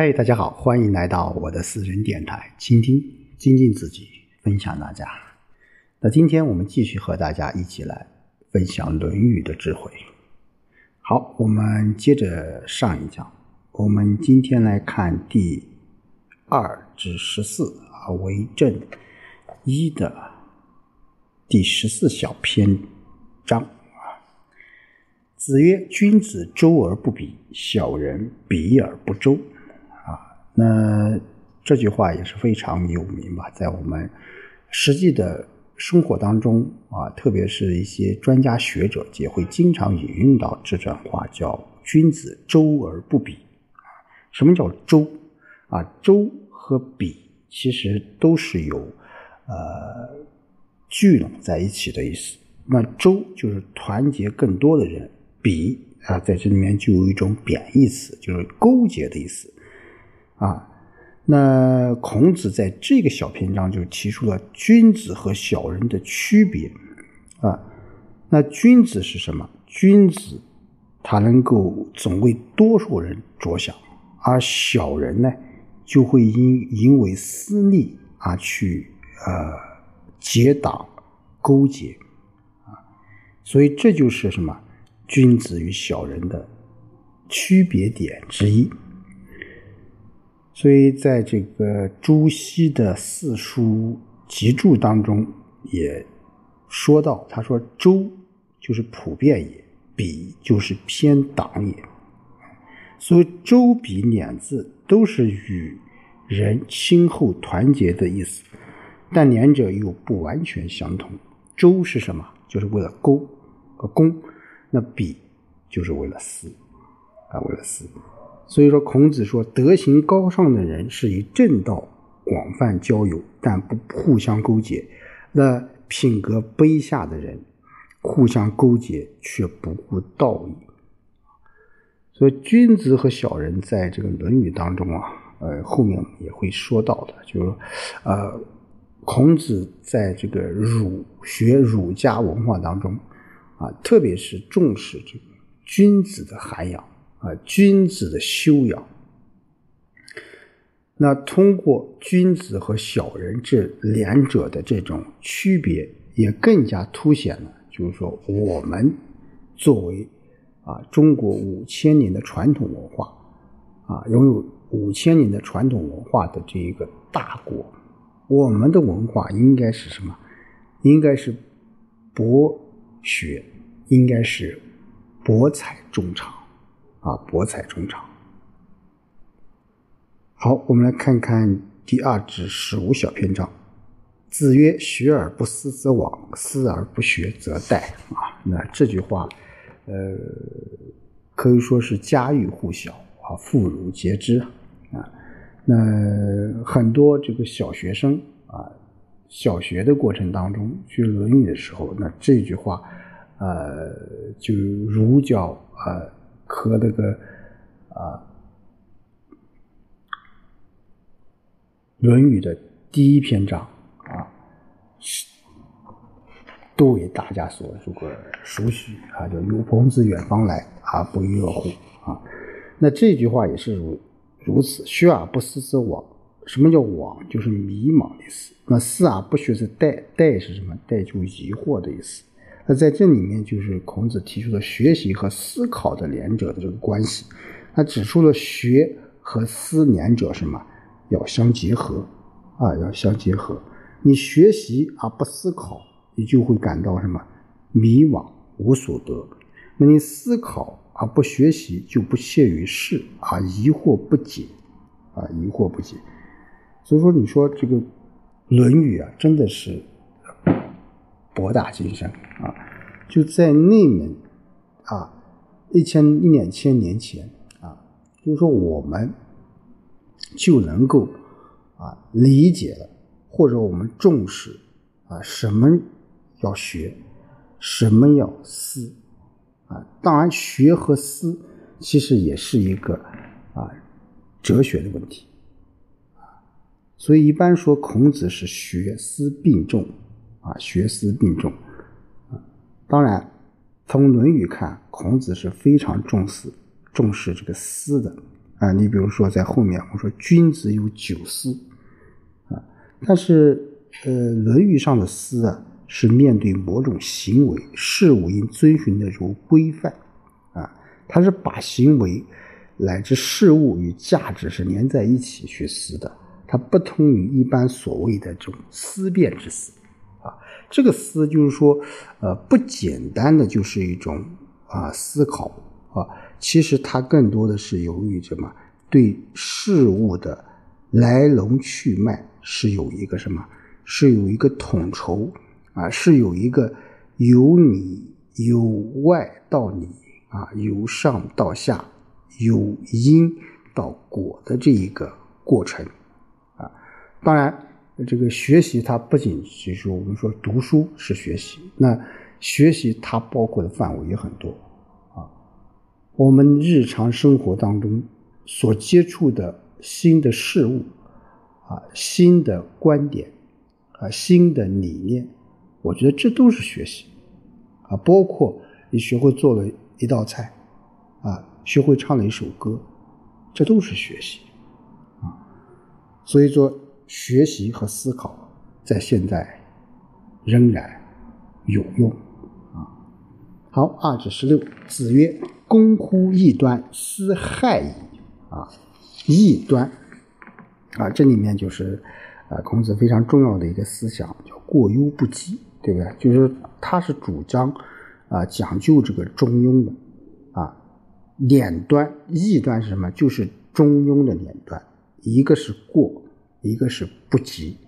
嗨，大家好，欢迎来到我的私人电台，倾听、精进自己，分享大家。那今天我们继续和大家一起来分享《论语》的智慧。好，我们接着上一讲，我们今天来看第二至十四啊，为正一的第十四小篇章啊。子曰：“君子周而不比，小人比而不周。”那这句话也是非常有名吧，在我们实际的生活当中啊，特别是一些专家学者也会经常引用到这段话，叫“君子周而不比”。什么叫周？啊，周和比其实都是有呃聚拢在一起的意思。那周就是团结更多的人，比啊在这里面就有一种贬义词，就是勾结的意思。啊，那孔子在这个小篇章就提出了君子和小人的区别啊。那君子是什么？君子他能够总为多数人着想，而小人呢，就会因因为私利而去呃结党勾结啊。所以这就是什么？君子与小人的区别点之一。所以，在这个朱熹的四书集注当中，也说到，他说：“周就是普遍也，比就是偏党也。”所以，“周比”两字都是与人亲厚团结的意思，但两者又不完全相同。周是什么？就是为了勾和攻；那比就是为了私啊，为了私。所以说，孔子说，德行高尚的人是以正道广泛交友，但不互相勾结；那品格卑下的人，互相勾结却不顾道义。所以，君子和小人在这个《论语》当中啊，呃，后面也会说到的，就是，呃，孔子在这个儒学儒家文化当中啊，特别是重视这个君子的涵养。啊，君子的修养。那通过君子和小人这两者的这种区别，也更加凸显了，就是说，我们作为啊中国五千年的传统文化，啊拥有五千年的传统文化的这一个大国，我们的文化应该是什么？应该是博学，应该是博采众长。啊，博采众长。好，我们来看看第二至十五小篇章。子曰：“学而不思则罔，思而不学则殆。”啊，那这句话，呃，可以说是家喻户晓啊，妇孺皆知啊。那很多这个小学生啊，小学的过程当中学《论语》的时候，那这句话，呃，就如教啊。和那个啊，《论语》的第一篇章啊，都为大家所这个熟悉啊，叫“有朋自远方来，啊不亦乐乎”啊。那这句话也是如如此，“学而不思则罔”。什么叫罔？就是迷茫的意思。那“思而不学则殆”，“殆”是什么？“殆”就疑惑的意思。那在这里面，就是孔子提出的学习和思考的两者的这个关系。他指出了学和思两者什么要相结合啊，要相结合。你学习而不思考，你就会感到什么迷惘无所得；那你思考而不学习，就不屑于事而疑惑不解啊，疑惑不解。所以说，你说这个《论语》啊，真的是。博大精深啊！就在那门啊，一千一两千年前啊，就是说我们就能够啊理解了，或者我们重视啊什么要学，什么要思啊。当然，学和思其实也是一个啊哲学的问题啊。所以一般说，孔子是学思并重。啊，学思并重啊！当然，从《论语》看，孔子是非常重视重视这个思的啊。你比如说在后面我说君子有九思啊，但是呃《论语》上的思啊是面对某种行为事物应遵循的这种规范啊，它是把行为乃至事物与价值是连在一起去思的，它不同于一般所谓的这种思辨之思。啊，这个思就是说，呃，不简单的就是一种啊思考啊，其实它更多的是由于什么，对事物的来龙去脉是有一个什么，是有一个统筹啊，是有一个由你由外到你啊，由上到下，由因到果的这一个过程啊，当然。这个学习它不仅是我们说读书是学习，那学习它包括的范围也很多啊。我们日常生活当中所接触的新的事物啊、新的观点啊、新的理念，我觉得这都是学习啊。包括你学会做了一道菜啊，学会唱了一首歌，这都是学习啊。所以说。学习和思考在现在仍然有用啊。好，二至十六，子曰：“公乎异端，思害矣。”啊，异端啊，这里面就是啊，孔子非常重要的一个思想，叫过犹不及，对不对？就是他是主张啊，讲究这个中庸的啊。两端，异端是什么？就是中庸的两端，一个是过。一个是不及，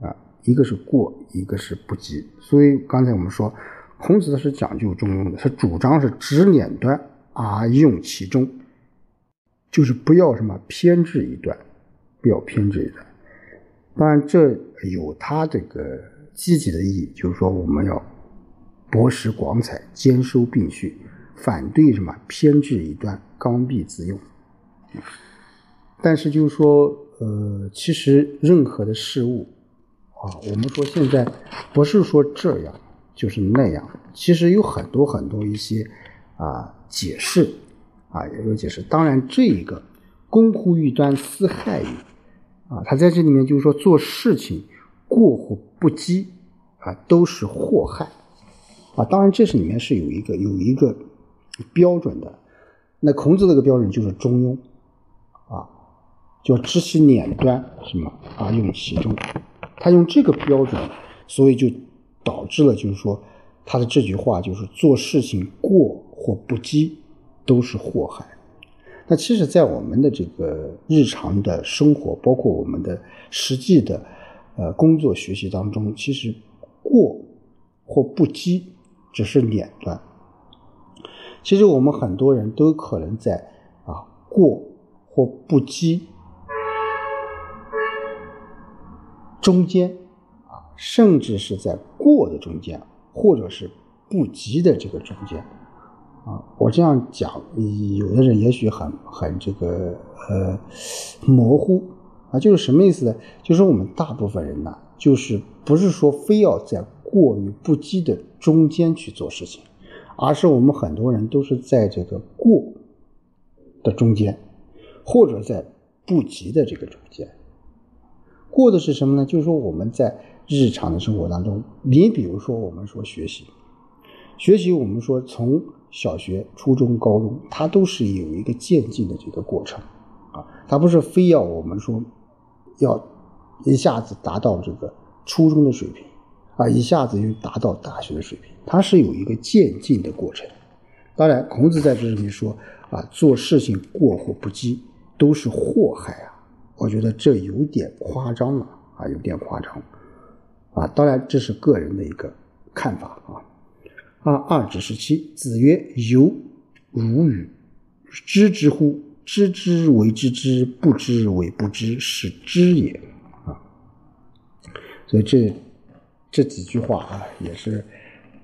啊，一个是过，一个是不及。所以刚才我们说，孔子是讲究中庸的，他主张是执两端而用其中，就是不要什么偏执一端，不要偏执一端。当然，这有他这个积极的意义，就是说我们要博识广采，兼收并蓄，反对什么偏执一端，刚愎自用。但是就是说。呃，其实任何的事物啊，我们说现在不是说这样就是那样，其实有很多很多一些啊解释啊也有解释。当然，这一个公乎欲端，私害矣啊，他在这里面就是说做事情过或不及啊，都是祸害啊。当然，这是里面是有一个有一个标准的。那孔子这个标准就是中庸。叫知其两端，什么而用其中？他用这个标准，所以就导致了，就是说他的这句话就是做事情过或不及都是祸害。那其实，在我们的这个日常的生活，包括我们的实际的呃工作学习当中，其实过或不及只是两端。其实我们很多人都可能在啊过或不及。中间啊，甚至是在过的中间，或者是不及的这个中间啊。我这样讲，有的人也许很很这个呃模糊啊，就是什么意思呢？就是我们大部分人呢，就是不是说非要在过与不及的中间去做事情，而是我们很多人都是在这个过的中间，或者在不及的这个中间。过的是什么呢？就是说我们在日常的生活当中，你比如说我们说学习，学习我们说从小学、初中、高中，它都是有一个渐进的这个过程啊，它不是非要我们说要一下子达到这个初中的水平啊，一下子又达到大学的水平，它是有一个渐进的过程。当然，孔子在这里说啊，做事情过或不及都是祸害啊。我觉得这有点夸张了啊，有点夸张啊。当然，这是个人的一个看法啊。二二至十七，子曰：“由如与知之乎？知之为知之，不知为不知，是知也。”啊，所以这这几句话啊，也是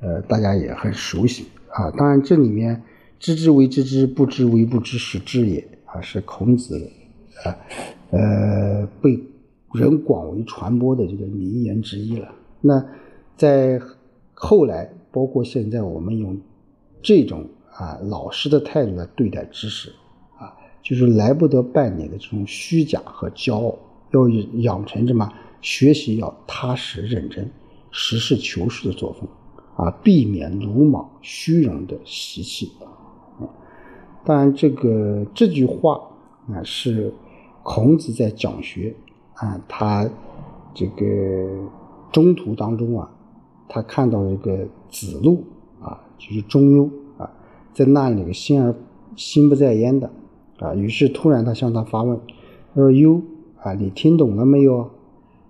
呃，大家也很熟悉啊。当然，这里面“知之为知之，不知为不知，是知也”啊，是孔子啊。呃，被人广为传播的这个名言之一了。那在后来，包括现在，我们用这种啊老师的态度来对待知识，啊，就是来不得半年的这种虚假和骄傲，要养成什么学习要踏实认真、实事求是的作风啊，避免鲁莽虚荣的习气。当然，这个这句话啊是孔子在讲学啊，他这个中途当中啊，他看到一个子路啊，就是中庸啊，在那里心而心不在焉的啊，于是突然他向他发问，他说：“优啊，你听懂了没有？”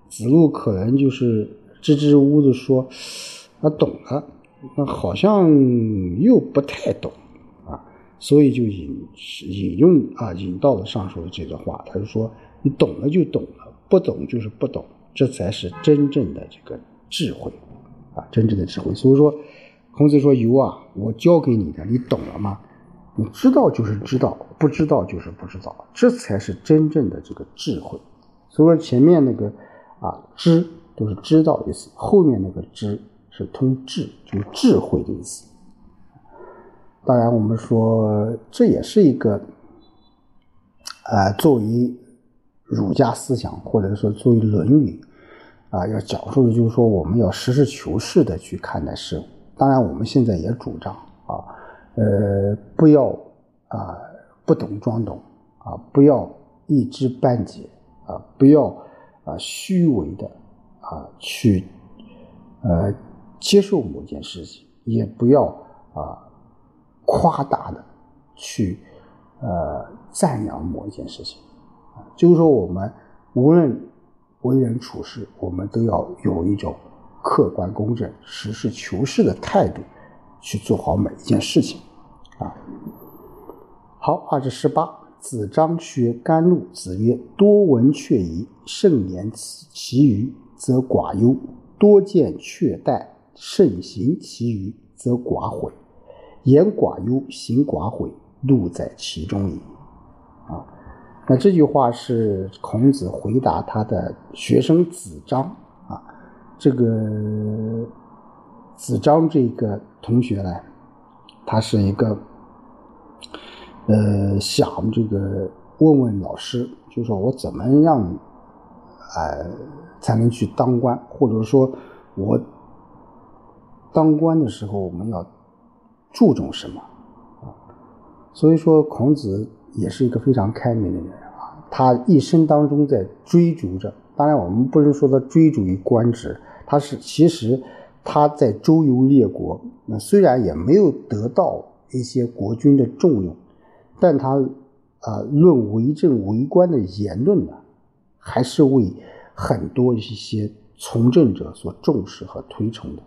子路可能就是支支吾吾的说：“啊，懂了。”那好像又不太懂。所以就引引用啊，引到了上述的这段话，他就说：“你懂了就懂了，不懂就是不懂，这才是真正的这个智慧啊，真正的智慧。”所以说，孔子说：“由啊，我教给你的，你懂了吗？你知道就是知道，不知道就是不知道，这才是真正的这个智慧。”所以说，前面那个啊知都是知道的意思，后面那个知是通智，就是智慧的意思。当然，我们说这也是一个，呃，作为儒家思想，或者说作为《论语》，啊，要讲述的就是说，我们要实事求是的去看待事物。当然，我们现在也主张啊，呃，不要啊不懂装懂啊，不要一知半解啊，不要啊虚伪的啊去呃接受某件事情，也不要啊。夸大的去呃赞扬某一件事情，就是说我们无论为人处事，我们都要有一种客观公正、实事求是的态度去做好每一件事情啊。好，二至十八，子张学甘露，子曰：多闻却疑，慎言其余，则寡忧；多见却殆，慎行其余，则寡悔。言寡忧，行寡悔，路在其中矣。啊，那这句话是孔子回答他的学生子张啊。这个子张这个同学呢，他是一个呃想这个问问老师，就说我怎么样呃才能去当官，或者说我当官的时候我们要。注重什么啊？所以说，孔子也是一个非常开明的人啊。他一生当中在追逐着，当然我们不能说他追逐于官职，他是其实他在周游列国，那虽然也没有得到一些国君的重用，但他啊论为政为官的言论呢，还是为很多一些从政者所重视和推崇的。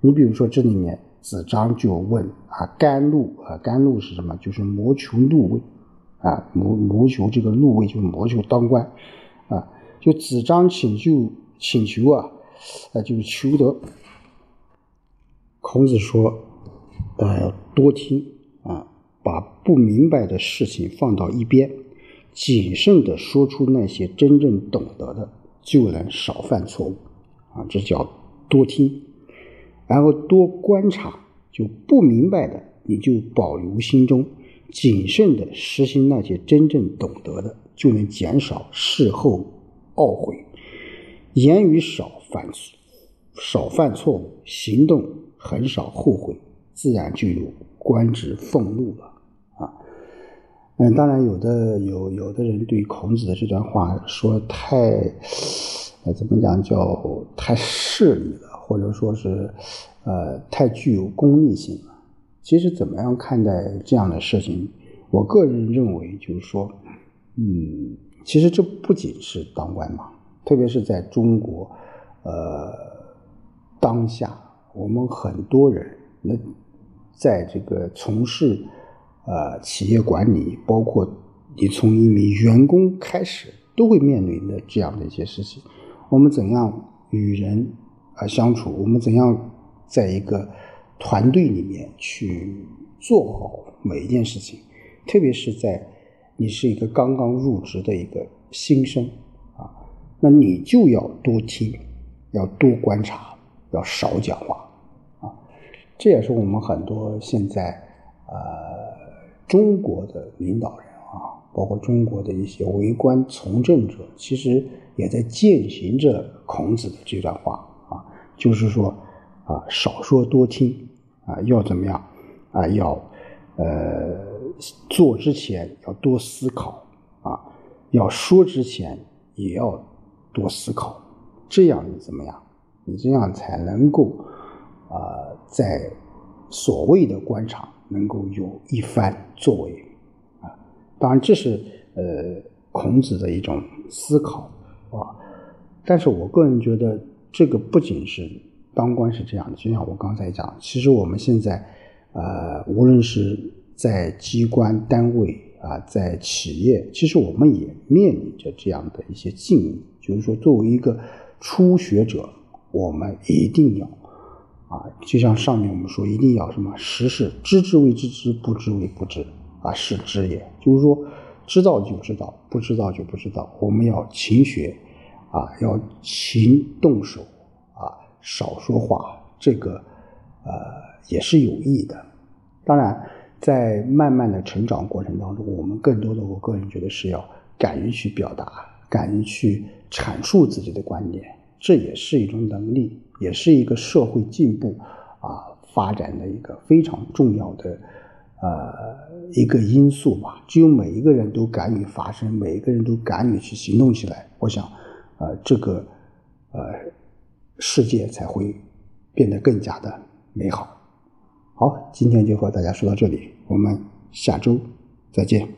你比如说这里面。子张就问啊，甘露啊，甘露是什么？就是谋求禄位啊，谋谋求这个禄位，就是谋求当官啊。就子张请求请求啊，啊，就是求得。孔子说，呃，多听啊，把不明白的事情放到一边，谨慎的说出那些真正懂得的，就能少犯错误啊。这叫多听。然后多观察，就不明白的，你就保留心中，谨慎的实行那些真正懂得的，就能减少事后懊悔。言语少犯少犯错误，行动很少后悔，自然就有官职俸禄了啊。嗯，当然有的有有的人对孔子的这段话说太，呃，怎么讲叫太势利了。或者说是，呃，太具有功利性了。其实怎么样看待这样的事情？我个人认为，就是说，嗯，其实这不仅是当官嘛，特别是在中国，呃，当下我们很多人，那在这个从事呃企业管理，包括你从一名员工开始，都会面临的这样的一些事情。我们怎样与人？啊，相处，我们怎样在一个团队里面去做好每一件事情？特别是在你是一个刚刚入职的一个新生啊，那你就要多听，要多观察，要少讲话啊。这也是我们很多现在呃中国的领导人啊，包括中国的一些为官从政者，其实也在践行着孔子的这段话，就是说啊，少说多听啊，要怎么样啊？要呃，做之前要多思考啊，要说之前也要多思考，这样你怎么样？你这样才能够啊，在所谓的官场能够有一番作为。啊当然，这是呃孔子的一种思考啊。但是我个人觉得，这个不仅是当官是这样的，就像我刚才讲，其实我们现在呃，无论是在机关单位啊，在企业，其实我们也面临着这样的一些境遇，就是说，作为一个初学者，我们一定要啊，就像上面我们说，一定要什么，识事，知之为知之，不知为不知。啊，是知也，就是说，知道就知道，不知道就不知道。我们要勤学，啊，要勤动手，啊，少说话，这个，呃，也是有益的。当然，在慢慢的成长过程当中，我们更多的，我个人觉得是要敢于去表达，敢于去阐述自己的观点，这也是一种能力，也是一个社会进步啊发展的一个非常重要的。呃，一个因素吧，只有每一个人都敢于发声，每一个人都敢于去行动起来，我想，呃，这个呃世界才会变得更加的美好。好，今天就和大家说到这里，我们下周再见。